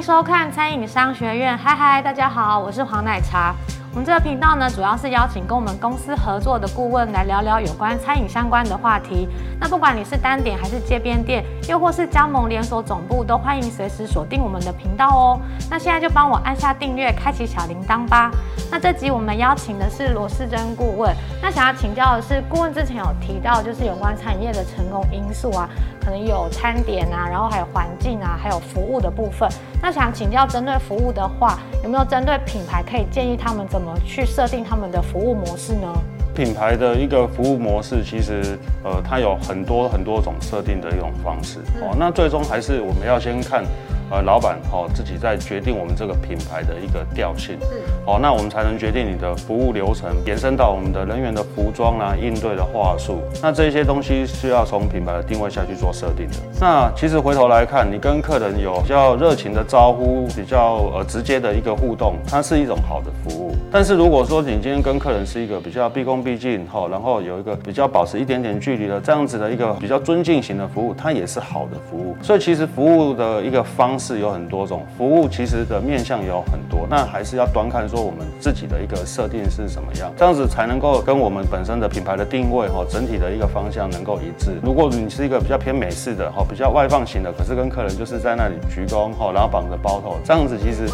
收看餐饮商学院，嗨嗨，大家好，我是黄奶茶。我们这个频道呢，主要是邀请跟我们公司合作的顾问来聊聊有关餐饮相关的话题。那不管你是单点还是街边店，又或是加盟连锁总部，都欢迎随时锁定我们的频道哦。那现在就帮我按下订阅，开启小铃铛吧。那这集我们邀请的是罗世珍顾问。那想要请教的是，顾问之前有提到，就是有关产业的成功因素啊，可能有餐点啊，然后还有环境啊，还有服务的部分。那想请教，针对服务的话，有没有针对品牌可以建议他们怎么去设定他们的服务模式呢？品牌的一个服务模式，其实呃，它有很多很多种设定的一种方式哦。那最终还是我们要先看。呃，老板哦自己在决定我们这个品牌的一个调性，是哦，那我们才能决定你的服务流程，延伸到我们的人员的服装啊，应对的话术，那这些东西是要从品牌的定位下去做设定的。那其实回头来看，你跟客人有比较热情的招呼，比较呃直接的一个互动，它是一种好的服务。但是如果说你今天跟客人是一个比较毕恭毕敬哈，然后有一个比较保持一点点距离的这样子的一个比较尊敬型的服务，它也是好的服务。所以其实服务的一个方。是有很多种服务，其实的面向也有很多，那还是要端看说我们自己的一个设定是什么样，这样子才能够跟我们本身的品牌的定位哈，整体的一个方向能够一致。如果你是一个比较偏美式的哈，比较外放型的，可是跟客人就是在那里鞠躬哈，然后绑着包头，这样子其实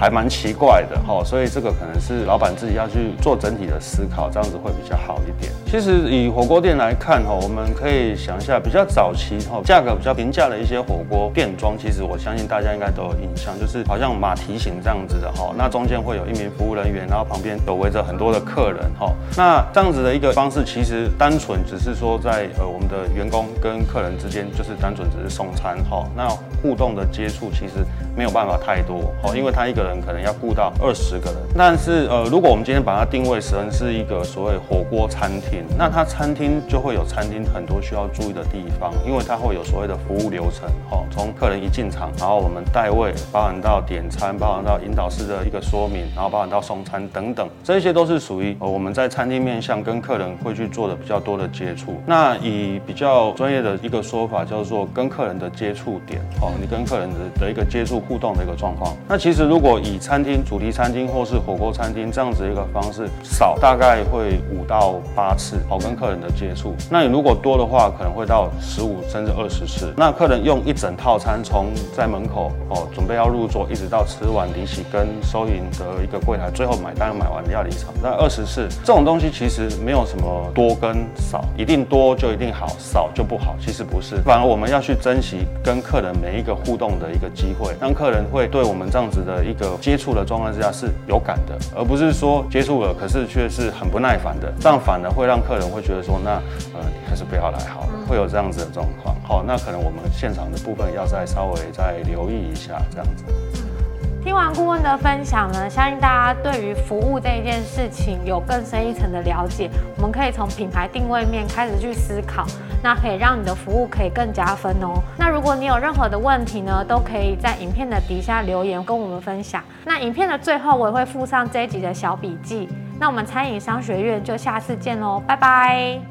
还蛮奇怪的哈，所以这个可能是老板自己要去做整体的思考，这样子会比较好一点。其实以火锅店来看哈，我们可以想一下比较早期哈，价格比较平价的一些火锅店装，其实我相信。大家应该都有印象，就是好像马蹄形这样子的哈，那中间会有一名服务人员，然后旁边有围着很多的客人哈。那这样子的一个方式，其实单纯只是说在呃我们的员工跟客人之间，就是单纯只是送餐哈。那互动的接触其实没有办法太多哈，因为他一个人可能要顾到二十个人。但是呃，如果我们今天把它定位成是一个所谓火锅餐厅，那它餐厅就会有餐厅很多需要注意的地方，因为它会有所谓的服务流程哈，从客人一进场，然后我们带位，包含到点餐，包含到引导式的一个说明，然后包含到送餐等等，这些都是属于呃我们在餐厅面向跟客人会去做的比较多的接触。那以比较专业的一个说法叫做跟客人的接触点，哦，你跟客人的的一个接触互动的一个状况。那其实如果以餐厅主题餐厅或是火锅餐厅这样子一个方式，少大概会五到八次，好跟客人的接触。那你如果多的话，可能会到十五甚至二十次。那客人用一整套餐从在门口哦，准备要入座，一直到吃完离席跟收银的一个柜台，最后买单买完要离场。那二十次这种东西其实没有什么多跟少，一定多就一定好，少就不好。其实不是，反而我们要去珍惜跟客人每一个互动的一个机会，让客人会对我们这样子的一个接触的状况之下是有感的，而不是说接触了，可是却是很不耐烦的，这样反而会让客人会觉得说，那呃还是不要来好了，会有这样子的状况。好，那可能我们现场的部分要再稍微再留意一下，这样子。听完顾问的分享呢，相信大家对于服务这一件事情有更深一层的了解。我们可以从品牌定位面开始去思考，那可以让你的服务可以更加分哦。那如果你有任何的问题呢，都可以在影片的底下留言跟我们分享。那影片的最后我也会附上这一集的小笔记。那我们餐饮商学院就下次见喽，拜拜。